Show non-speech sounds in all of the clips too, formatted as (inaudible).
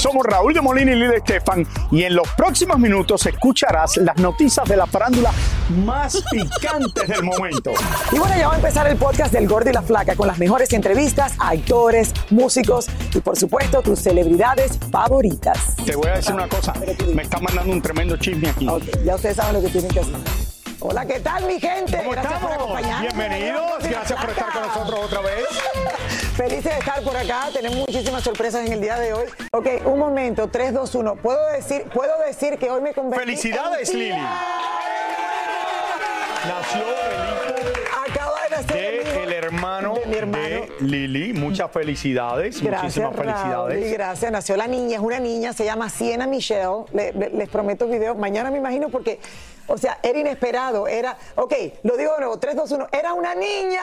Somos Raúl de Molina y Lidia Estefan y en los próximos minutos escucharás las noticias de la farándula más picantes del momento. Y bueno, ya va a empezar el podcast del Gordo y la Flaca con las mejores entrevistas a actores, músicos y por supuesto tus celebridades favoritas. Te voy a decir una cosa, me está mandando un tremendo chisme aquí. Ya ustedes saben lo que tienen que hacer. Hola, ¿qué tal mi gente? ¿Cómo Gracias por estamos? acompañarnos. Bienvenidos, gracias por estar con nosotros otra vez. Felices de estar por acá, tenemos muchísimas sorpresas en el día de hoy. Ok, un momento, 3, 2, 1. ¿Puedo decir, puedo decir que hoy me convertí Felicidades, en? Lili. Nació Acaba de nacer de el hermano de mi hermano. de Lili. Muchas felicidades, Gracias, muchísimas y felicidades. gracias. Nació la niña, es una niña, se llama Siena Michelle. Le- le- les prometo video. Mañana me imagino porque, o sea, era inesperado. Era, ok, lo digo de nuevo, 3, 2, 1. Era una niña.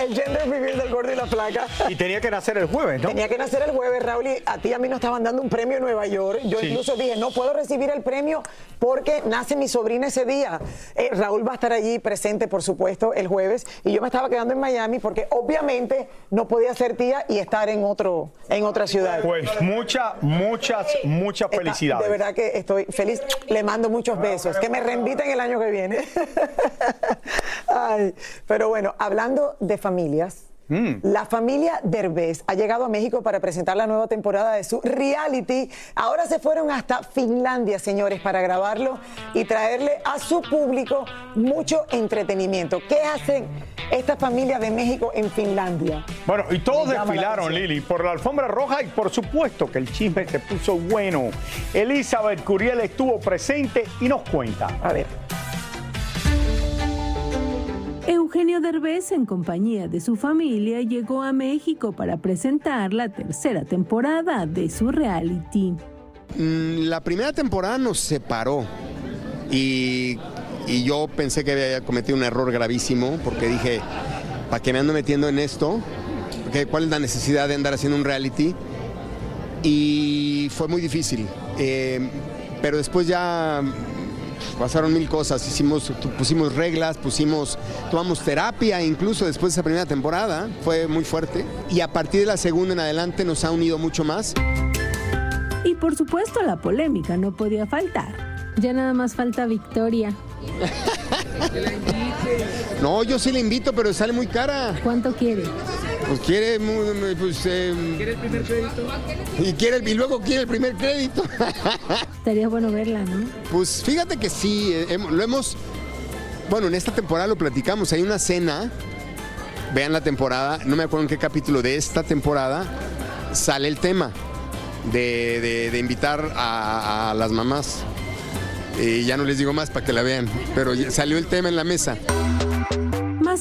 El gender reveal del gordo y la flaca. Y tenía que nacer el jueves, ¿no? Tenía que nacer el jueves, Raúl, y a ti y a mí nos estaban dando un premio en Nueva York. Yo Sí. incluso dije, no puedo recibir el premio porque nace mi sobrina ese día. Eh, Raúl va a estar allí presente, por supuesto, el jueves. Y yo me estaba quedando en Miami porque obviamente no podía ser tía y estar en, otro, en otra ciudad. Pues muchas, muchas, muchas Está- felicidades. De verdad que estoy feliz. Le mando muchos besos. Que me reinviten el año que viene. (laughs) Ay, pero bueno, hablando de familias. Mm. La familia Derbez ha llegado a México para presentar la nueva temporada de su reality. Ahora se fueron hasta Finlandia, señores, para grabarlo y traerle a su público mucho entretenimiento. ¿Qué hacen esta familia de México en Finlandia? Bueno, y todos desfilaron. Lili, por la alfombra roja y por supuesto que el chisme se puso bueno. Elizabeth Curiel estuvo presente y nos cuenta. A ver. Eugenio Derbez, en compañía de su familia, llegó a México para presentar la tercera temporada de su reality. Mm, La primera temporada nos separó y, yo pensé que había cometido un error gravísimo porque dije, ¿para qué me ando metiendo en esto? ¿Cuál es la necesidad de andar haciendo un reality? Y fue muy difícil. Eh, pero después ya pasaron mil cosas. Hicimos, pusimos reglas, pusimos, tomamos terapia incluso después de esa primera temporada. Fue muy fuerte. Y a partir de la segunda en adelante nos ha unido mucho más. Y por supuesto la polémica no podía faltar. Ya nada más falta Victoria. No, yo sí le invito, pero sale muy cara. ¿Cuánto quiere? Pues quiere, pues, ¿Quiere el primer crédito? Y, quiere, el- y luego quiere el primer crédito. (laughs) Estaría bueno verla, ¿no? pues fíjate que sí, eh, lo hemos, bueno, en esta temporada lo platicamos, hay una cena, vean la temporada, no me acuerdo en qué capítulo de esta temporada, sale el tema de, de- de invitar a, a las mamás. Y ya no les digo más para que la vean, pero salió el tema en la mesa.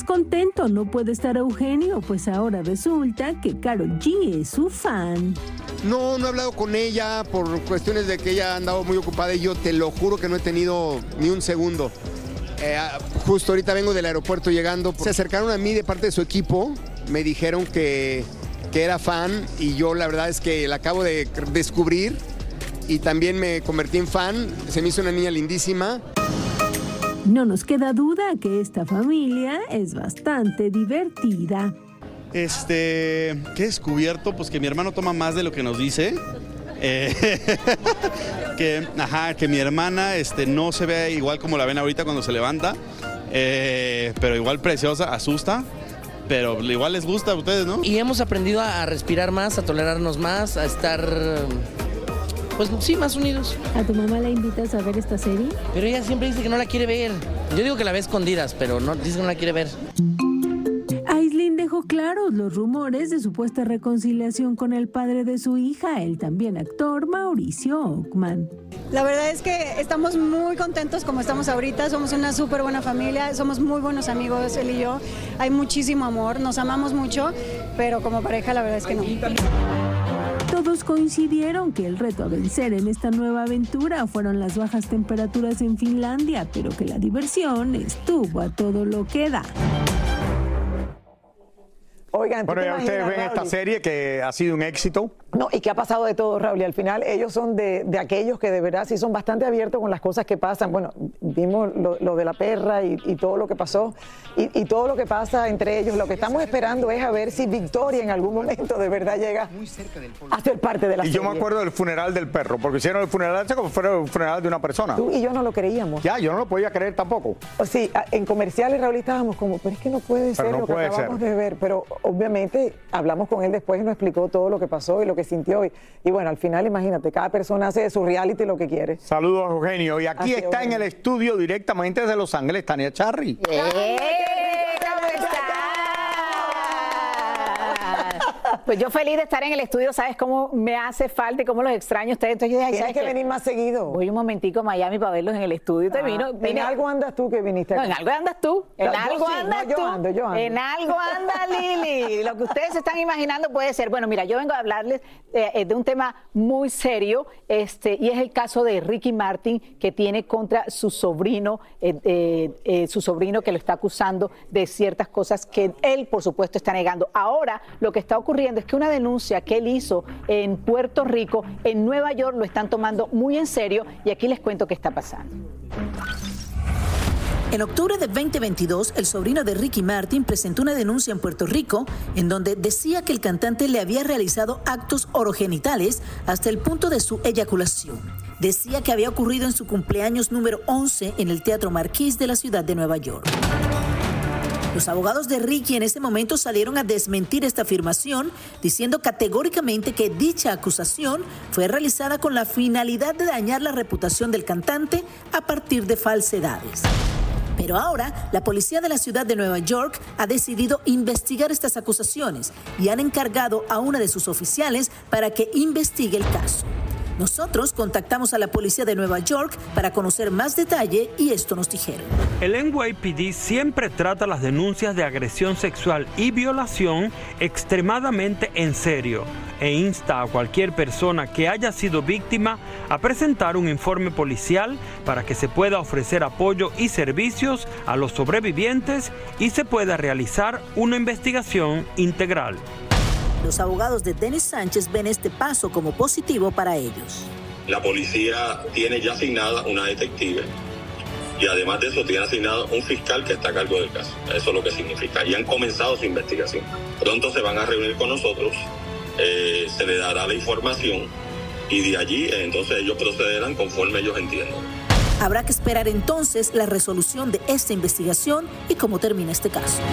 Contento no puede estar Eugenio, pues ahora resulta que Karol G es su fan. No, no he hablado con ella por cuestiones de que ella ha andado muy ocupada y yo te lo juro que no he tenido ni un segundo. Eh, ah, justo ahorita vengo del aeropuerto llegando. Se acercaron a mí de parte de su equipo, me dijeron que, que era fan y yo la verdad es que la acabo de descubrir y también me convertí en fan. Se me hizo una niña lindísima. No nos queda duda que esta familia es bastante divertida. Este, ¿qué he descubierto? Pues que mi hermano toma más de lo que nos dice. Eh, (laughs) que, ajá, que mi hermana este, no se ve igual como la ven ahorita cuando se levanta. Eh, pero igual preciosa, asusta. Pero igual les gusta a ustedes, ¿no? Y hemos aprendido a a respirar más, a tolerarnos más, a estar, pues sí, más unidos. ¿A tu mamá la invitas a ver esta serie? Pero ella siempre dice que no la quiere ver. Yo digo que la ve escondidas, pero no dice que no la quiere ver. Aislinn dejó claros los rumores de supuesta reconciliación con el padre de su hija, el también actor Mauricio Ockman. La verdad es que estamos muy contentos como estamos ahorita, somos una súper buena familia, somos muy buenos amigos él y yo, hay muchísimo amor, nos amamos mucho, pero como pareja la verdad es que no. Todos coincidieron que el reto a vencer en esta nueva aventura fueron las bajas temperaturas en Finlandia, pero que la diversión estuvo a todo lo que da. Oigan, ¿tú Bueno, ya ustedes ven esta serie que ha sido un éxito. No, y que ha pasado de todo, Raúl. Y al final ellos son de, de aquellos que de verdad sí son bastante abiertos con las cosas que pasan. Bueno, vimos lo, lo de la perra y, y todo lo que pasó y, y todo lo que pasa entre ellos. Lo que estamos esperando es a ver si Victoria en algún momento de verdad llega a ser parte de la Y yo serie. me acuerdo del funeral del perro, porque hicieron el funeral como fuera el funeral de una persona. Tú y yo no lo creíamos. Ya, yo no lo podía creer tampoco. O sí, en comerciales, Raúl, estábamos como, pero es que no puede Pero ser no lo que puede acabamos ser. de ver. Pero obviamente hablamos con él después y nos explicó todo lo que pasó y lo que sintió. Y, y bueno, al final, imagínate, cada persona hace de su reality lo que quiere. Saludos, Eugenio. Y aquí Así, está en el estudio directamente desde Los Ángeles, Tania Charry. ¡Eh! ¿Cómo estás? Pues yo feliz de estar en el estudio, ¿sabes cómo me hace falta y cómo los extraño a ustedes? Entonces yo dije, Tienes ¿sabes que qué? venir más seguido. Voy un momentico a Miami para verlos en el estudio. Vino, Ah, en algo andas tú que viniste No, en algo andas tú. En No, algo sí, andas no, yo tú. ando, yo ando. En algo anda Lili. Lo que ustedes se están imaginando puede ser. Bueno, mira, yo vengo a hablarles eh, eh, de un tema muy serio, este, y es el caso de Ricky Martin que tiene contra su sobrino, eh, eh, eh, su sobrino que lo está acusando de ciertas cosas que él, por supuesto, está negando. Ahora, lo que está ocurriendo es que una denuncia que él hizo en Puerto Rico, en Nueva York, lo están tomando muy en serio, y aquí les cuento qué está pasando. En octubre de 2022, el sobrino de Ricky Martin presentó una denuncia en Puerto Rico en donde decía que el cantante le había realizado actos orogenitales hasta el punto de su eyaculación. Decía que había ocurrido en su cumpleaños número 11 en el Teatro Marquis de la ciudad de Nueva York. Los abogados de Ricky en ese momento salieron a desmentir esta afirmación, diciendo categóricamente que dicha acusación fue realizada con la finalidad de dañar la reputación del cantante a partir de falsedades. Pero ahora, la policía de la ciudad de Nueva York ha decidido investigar estas acusaciones y han encargado a una de sus oficiales para que investigue el caso. Nosotros contactamos a la policía de Nueva York para conocer más detalle y esto nos dijeron. El NYPD siempre trata las denuncias de agresión sexual y violación extremadamente en serio e insta a cualquier persona que haya sido víctima a presentar un informe policial para que se pueda ofrecer apoyo y servicios a los sobrevivientes y se pueda realizar una investigación integral. Los abogados de Denis Sánchez ven este paso como positivo para ellos. La policía tiene ya asignada una detective y además de eso tiene asignado un fiscal que está a cargo del caso. Eso es lo que significa. Y han comenzado su investigación. Pronto se van a reunir con nosotros, eh, se le dará la información y de allí eh, entonces ellos procederán conforme ellos entiendan. Habrá que esperar entonces la resolución de esta investigación y cómo termina este caso.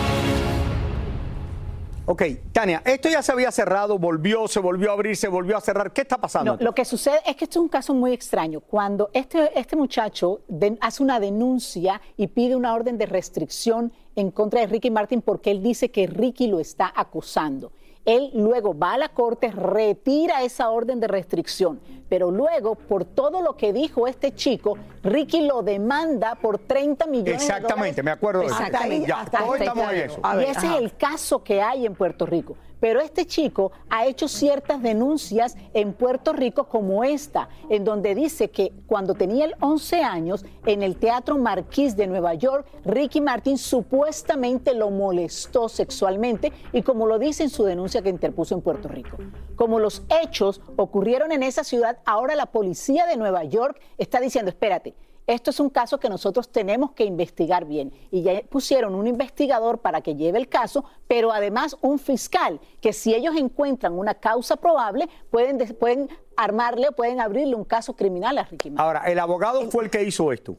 Ok, Tania, esto ya se había cerrado, volvió, se volvió a abrir, se volvió a cerrar. ¿Qué está pasando? Lo que sucede es que esto es un caso muy extraño. Cuando este, este muchacho hace una denuncia y pide una orden de restricción en contra de Ricky Martin porque él dice que Ricky lo está acusando. Él luego va a la corte, retira esa orden de restricción, pero luego, por todo lo que dijo este chico, Ricky lo demanda por 30 millones de dólares. Exactamente, me acuerdo de eso. Exactamente. Ya, Hasta estamos en eso. y ese es el caso que hay en Puerto Rico. Pero este chico ha hecho ciertas denuncias en Puerto Rico como esta, en donde dice que cuando tenía el 11 años, en el Teatro Marquis de Nueva York, Ricky Martin supuestamente lo molestó sexualmente y como lo dice en su denuncia que interpuso en Puerto Rico. Como los hechos ocurrieron en esa ciudad, ahora la policía de Nueva York está diciendo, espérate, esto es un caso que nosotros tenemos que investigar bien. Y ya pusieron un investigador para que lleve el caso, pero además un fiscal, que si ellos encuentran una causa probable, pueden, pueden armarle o pueden abrirle un caso criminal a Ricky Martin. Ahora, el abogado fue el que hizo esto.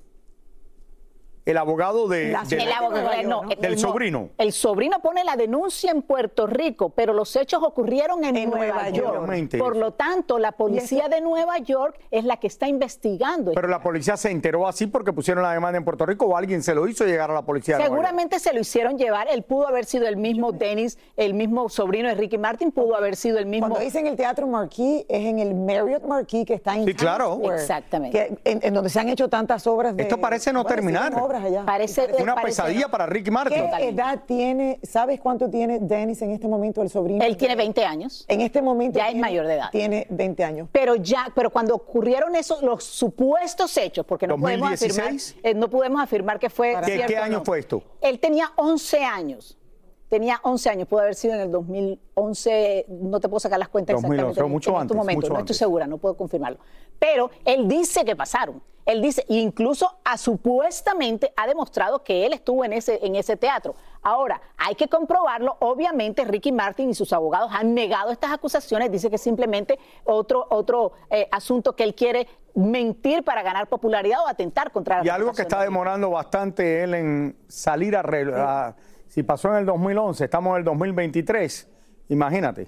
El abogado de, La- de- el abogado- no, del no, sobrino. El sobrino pone la denuncia en Puerto Rico, pero los hechos ocurrieron en, Nueva, Nueva York. Por lo tanto, la policía de Nueva York es la que está investigando. Pero la policía se enteró así porque pusieron la demanda en Puerto Rico o alguien se lo hizo llegar a la policía. de Nueva York. Seguramente se lo hicieron llevar. Él pudo haber sido el mismo Dennis, el mismo sobrino de Ricky Martin, pudo haber sido el mismo. Cuando dicen el Teatro Marquis, es en el Marriott Marquis que está en Sí, Times claro. Square, Exactamente. que- en, en donde se han hecho tantas obras de... Esto parece no Bueno, sí, terminar. Obras allá. Parece- Una parece pesadilla no. para Ricky Martin. ¿Qué edad tiene, sabes cuánto tiene Dennis en este momento, el sobrino? Él tiene 20 años. En este momento Ya es tiene- mayor de edad. Tiene 20 años. Pero ya, pero cuando ocurrieron esos los supuestos hechos, porque no podemos afirmar, 2016? eh, no podemos afirmar que fue ¿Qué, cierto qué año no. fue esto? Él tenía 11 años. Tenía 11 años, pudo haber sido en el 2011, no te puedo sacar las cuentas 2011, exactamente en- mucho en antes, mucho no antes. estoy segura, no puedo confirmarlo. Pero él dice que pasaron. Él dice, e incluso a, supuestamente ha demostrado que él estuvo en ese, en ese teatro. Ahora, hay que comprobarlo. Obviamente, Ricky Martin y sus abogados han negado estas acusaciones. Dice que simplemente otro, otro eh, asunto que él quiere mentir para ganar popularidad o atentar contra la Y algo que está demorando bastante él en salir a, re- a- Si pasó en el 2011, estamos en el 2023, imagínate.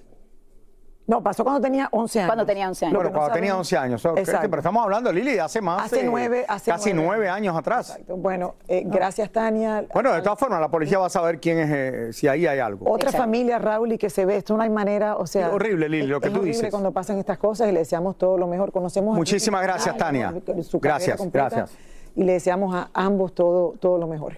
No, pasó cuando tenía 11 años. Cuando tenía 11 años. Bueno, cuando tenía sabemos- 11 años. Exacto. Pero estamos hablando, Lili, de hace más. Hace nueve- hace casi nueve años atrás. Bueno, eh, gracias, Tania. Bueno, de todas formas, la policía va a saber quién es, eh, si ahí hay algo. Otra familia, Raúl, y que se ve, esto no hay manera, o sea... Es horrible, Lili, lo que es tú horrible dices. cuando pasan estas cosas y le deseamos todo lo mejor. Conocemos a Muchísimas gracias, Tania. Gracias, completa, gracias. Y le deseamos a ambos todo, todo lo mejor.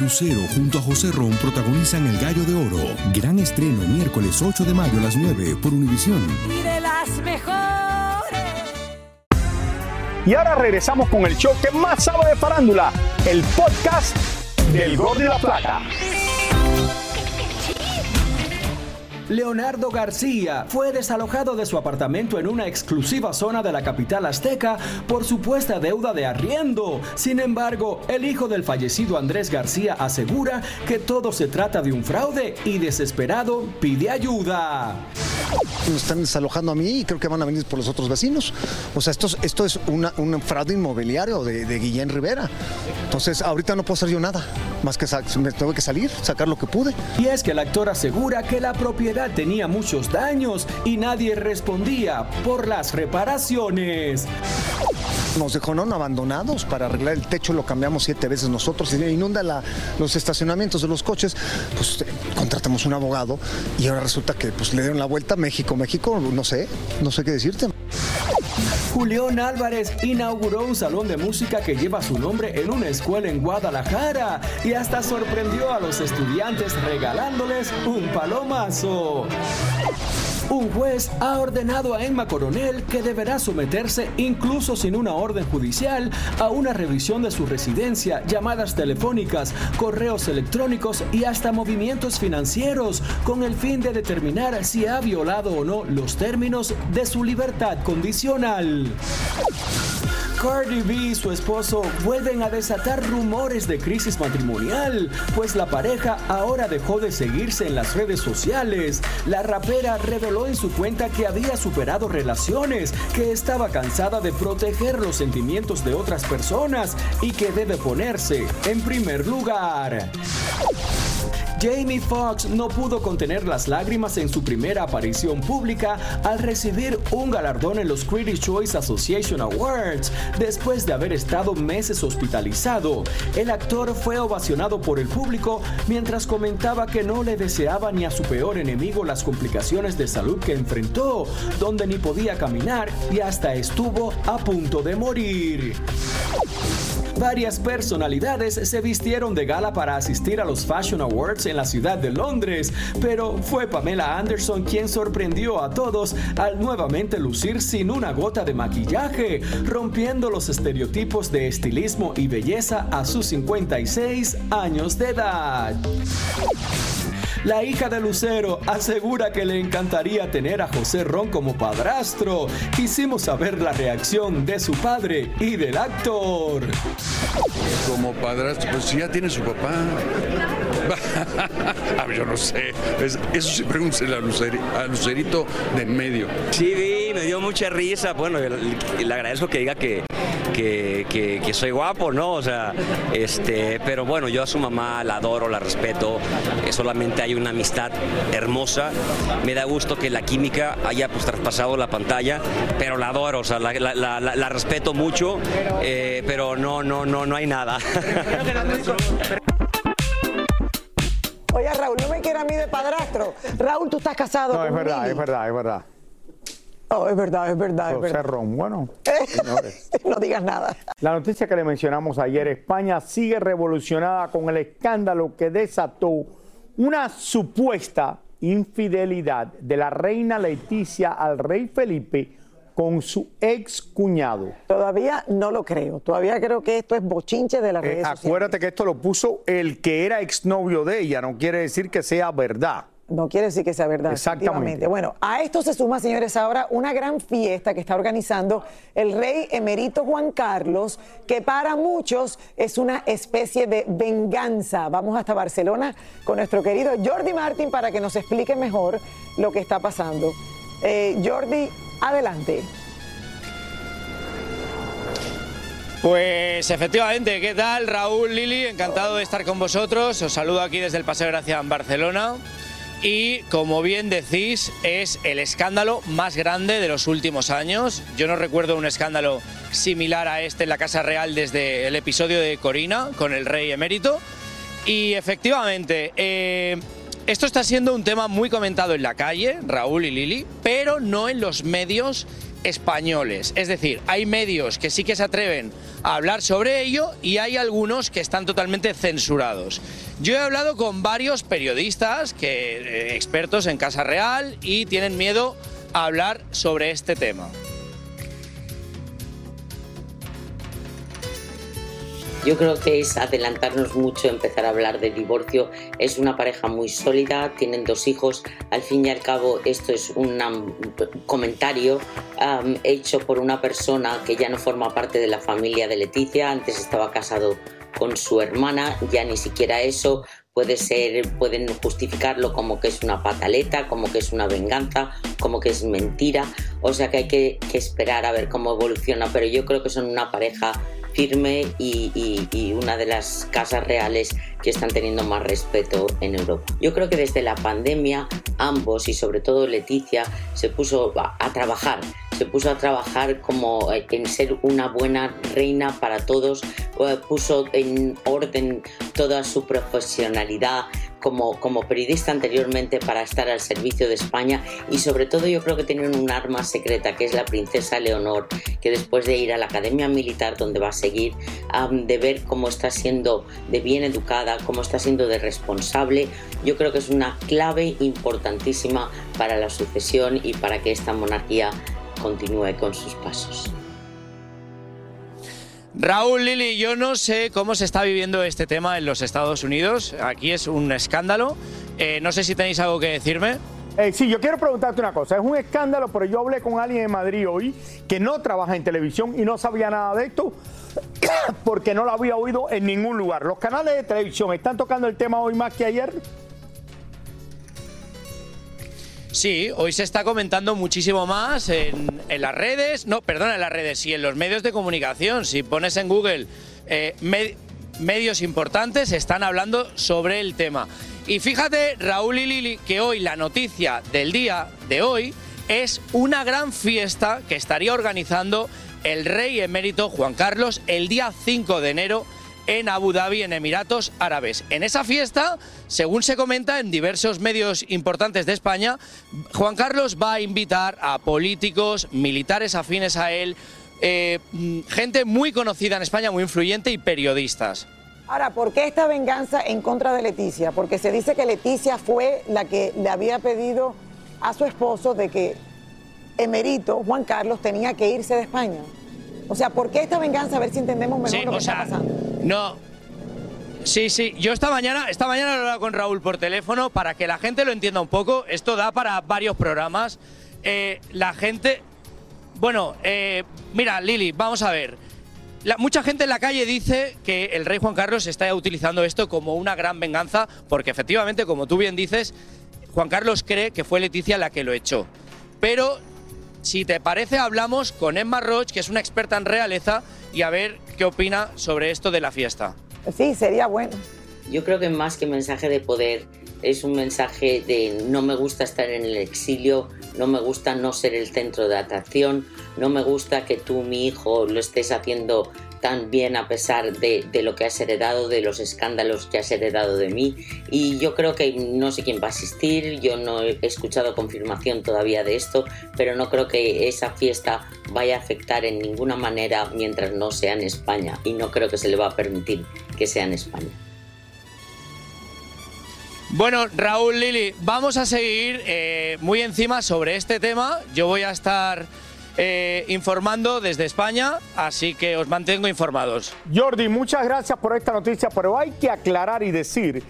Lucero junto a José Ron protagonizan El Gallo de Oro. Gran estreno miércoles 8 de mayo a las 9 por Univisión. Y de las mejores. Y ahora regresamos con el show que más sabe de farándula, el podcast del Gol de la Plata. Leonardo García fue desalojado de su apartamento en una exclusiva zona de la capital azteca por supuesta deuda de arriendo. Sin embargo, el hijo del fallecido Andrés García asegura que todo se trata de un fraude y desesperado pide ayuda. Nos están desalojando a mí y creo que van a venir por los otros vecinos. O sea, esto, es- esto es una- un fraude inmobiliario de, de Guillén Rivera. Entonces, ahorita no puedo hacer yo nada, más que me tengo que salir, sacar lo que pude. Y es que el actor asegura que la propiedad tenía muchos daños y nadie respondía por las reparaciones. Nos dejaron abandonados para arreglar el techo, lo cambiamos siete veces nosotros, inunda los estacionamientos de los coches, pues eh, contratamos un abogado y ahora resulta que pues le dieron la vuelta a México, México, no sé, no sé qué decirte. Julián Álvarez inauguró un salón de música que lleva su nombre en una escuela en Guadalajara y hasta sorprendió a los estudiantes regalándoles un palomazo. Un juez ha ordenado a Emma Coronel que deberá someterse, incluso sin una orden judicial, a una revisión de su residencia, llamadas telefónicas, correos electrónicos y hasta movimientos financieros, con el fin de determinar si ha violado o no los términos de su libertad condicional. Cardi B y su esposo vuelven a desatar rumores de crisis matrimonial, pues la pareja ahora dejó de seguirse en las redes sociales. La rapera en su cuenta que había superado relaciones, que estaba cansada de proteger los sentimientos de otras personas y que debe ponerse en primer lugar. Jamie Foxx no pudo contener las lágrimas en su primera aparición pública al recibir un galardón en los Critics' Choice Association Awards después de haber estado meses hospitalizado. El actor fue ovacionado por el público mientras comentaba que no le deseaba ni a su peor enemigo las complicaciones de salud que enfrentó, donde ni podía caminar y hasta estuvo a punto de morir. Varias personalidades se vistieron de gala para asistir a los Fashion Awards en la ciudad de Londres, pero fue Pamela Anderson quien sorprendió a todos al nuevamente lucir sin una gota de maquillaje, rompiendo los estereotipos de estilismo y belleza a sus 56 años de edad. La hija de Lucero asegura que le encantaría tener a José Ron como padrastro. Quisimos saber la reacción de su padre y del actor. Como padrastro, pues ya tiene su papá. A (laughs) ver, yo no sé. Es- eso sí, pregúnteselo a, Luceri- a Lucerito de en medio. Sí, vi, me dio mucha risa. Bueno, le, agradezco que diga que, que, que- que soy guapo, ¿no? O sea, este, pero bueno, yo a su mamá la adoro, la respeto. eh, solamente hay una amistad hermosa. Me da gusto que la química haya pues traspasado la pantalla, pero la adoro, o sea, la, la- la- la- la respeto mucho, eh, pero no, no, no, no hay nada. A mí de padrastro. Raúl, tú estás casado No, es verdad, es verdad, es verdad. Oh, es verdad, es verdad, es verdad. Bueno. (laughs) no digas nada. La noticia que le mencionamos ayer, España sigue revolucionada con el escándalo que desató una supuesta infidelidad de la reina Leticia al rey Felipe con su ex cuñado. Todavía no lo creo. Todavía creo que esto es bochinche de las Eh, redes sociales. acuérdate que esto lo puso el que era exnovio de ella, no quiere decir que sea verdad. No quiere decir que sea verdad. Exactamente. Bueno, a esto se suma, señores, ahora una gran fiesta que está organizando el rey emérito Juan Carlos, que para muchos es una especie de venganza. Vamos hasta Barcelona con nuestro querido Jordi Martin para que nos explique mejor lo que está pasando. Eh, Jordi, adelante. Pues efectivamente, ¿qué tal Raúl, Lili? Encantado de estar con vosotros. Os saludo aquí desde el Paseo Gracia en Barcelona. Y como bien decís, es el escándalo más grande de los últimos años. Yo no recuerdo un escándalo similar a este en la Casa Real desde el episodio de Corina con el rey emérito. Y efectivamente, eh, esto está siendo un tema muy comentado en la calle, Raúl y Lili, pero no en los medios españoles. Es decir, hay medios que sí que se atreven a hablar sobre ello y hay algunos que están totalmente censurados. Yo he hablado con varios periodistas, que, eh, expertos en Casa Real, y tienen miedo a hablar sobre este tema. Yo creo que es adelantarnos mucho empezar a hablar de divorcio. Es una pareja muy sólida, tienen dos hijos. Al fin y al cabo, esto es un comentario hecho por una persona que ya no forma parte de la familia de Leticia. Antes estaba casado con su hermana, ya ni siquiera eso. Puede ser, pueden justificarlo como que es una pataleta, como que es una venganza, como que es mentira. O sea que hay que, esperar a ver cómo evoluciona. Pero yo creo que son una pareja firme y, y- una de las casas reales que están teniendo más respeto en Europa. Yo creo que desde la pandemia ambos y sobre todo Leticia se puso a, a trabajar, se puso a trabajar como eh, en ser una buena reina para todos, eh, puso en orden toda su profesionalidad como, como periodista anteriormente para estar al servicio de España y sobre todo yo creo que tienen un arma secreta que es la princesa Leonor que después de ir a la academia militar donde va a seguir de ver cómo está siendo de bien educada cómo está siendo de responsable yo creo que es una clave importantísima para la sucesión y para que esta monarquía continúe con sus pasos. Raúl, Lili, yo no sé cómo se está viviendo este tema en los Estados Unidos. Aquí es un escándalo. Eh, no sé si tenéis algo que decirme. Eh, sí, yo quiero preguntarte una cosa. Es un escándalo, pero yo hablé con alguien en Madrid hoy que no trabaja en televisión y no sabía nada de esto (coughs) porque no lo había oído en ningún lugar. Los canales de televisión están tocando el tema hoy más que ayer. Sí, hoy se está comentando muchísimo más en, las redes, no, perdona, en las redes, sí, en los medios de comunicación. Si pones en Google eh, med- medios importantes, están hablando sobre el tema. Y fíjate, Raúl y Lili, que hoy la noticia del día de hoy es una gran fiesta que estaría organizando el rey emérito Juan Carlos el día 5 de enero en Abu Dhabi, en Emiratos Árabes. En esa fiesta, según se comenta en diversos medios importantes de España, Juan Carlos va a invitar a políticos, militares afines a él, eh, gente muy conocida en España, muy influyente y periodistas. Ahora, ¿por qué esta venganza en contra de Leticia? Porque se dice que Leticia fue la que le había pedido a su esposo de que Emerito, Juan Carlos, tenía que irse de España. O sea, ¿por qué esta venganza? A ver si entendemos mejor Sí, lo que o está pasando. No. Sí, sí. Yo esta mañana, esta mañana lo he hablado con Raúl por teléfono para que la gente lo entienda un poco. Esto da para varios programas. Eh, la gente. Bueno, eh, mira, Lili, vamos a ver. Mucha gente en la calle dice que el rey Juan Carlos está utilizando esto como una gran venganza, porque efectivamente, como tú bien dices, Juan Carlos cree que fue Leticia la que lo echó. Pero si te parece, hablamos con Emma Roch, que es una experta en realeza, y a ver qué opina sobre esto de la fiesta. Sí, sería bueno. Yo creo que más que mensaje de poder es un mensaje de no me gusta estar en el exilio, no me gusta no ser el centro de atracción, no me gusta que tú, mi hijo, lo estés haciendo tan bien a pesar de, de, lo que has heredado, de los escándalos que has heredado de mí. Y yo creo que no sé quién va a asistir, yo no he escuchado confirmación todavía de esto, pero no creo que esa fiesta vaya a afectar en ninguna manera mientras no sea en España. Y no creo que se le va a permitir que sea en España. Bueno, Raúl Lili, vamos a seguir eh, muy encima sobre este tema. Yo voy a estar eh, informando desde España, así que os mantengo informados. Jordi, muchas gracias por esta noticia, pero hay que aclarar y decir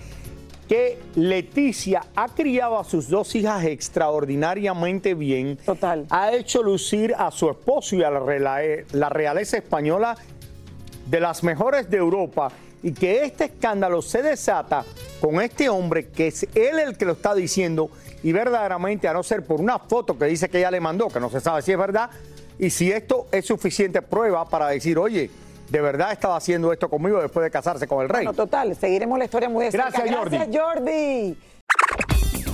que Leticia ha criado a sus dos hijas extraordinariamente bien. Total. Ha hecho lucir a su esposo y a la, la realeza española de las mejores de Europa y que este escándalo se desata con este hombre que es él el que lo está diciendo y verdaderamente a no ser por una foto que dice que ella le mandó, que no se sabe si es verdad, y si esto es suficiente prueba para decir, oye, de verdad estaba haciendo esto conmigo después de casarse con el rey. Bueno, total, seguiremos la historia muy de cerca. Gracias, Jordi. Gracias, Jordi.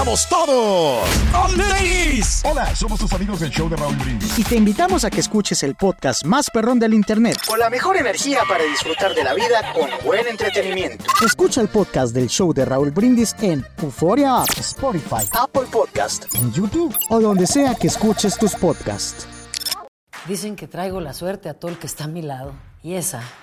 ¿Cómo andamos todos? ¡Ladies! Hola, somos tus amigos del show de Raúl Brindis. Y te invitamos a que escuches el podcast más perrón del internet. Con la mejor energía para disfrutar de la vida con buen entretenimiento. Escucha el podcast del show de Raúl Brindis en Euforia App, Spotify, Apple Podcast, en YouTube o donde sea que escuches tus podcasts. Dicen que traigo la suerte a todo el que está a mi lado. Y esa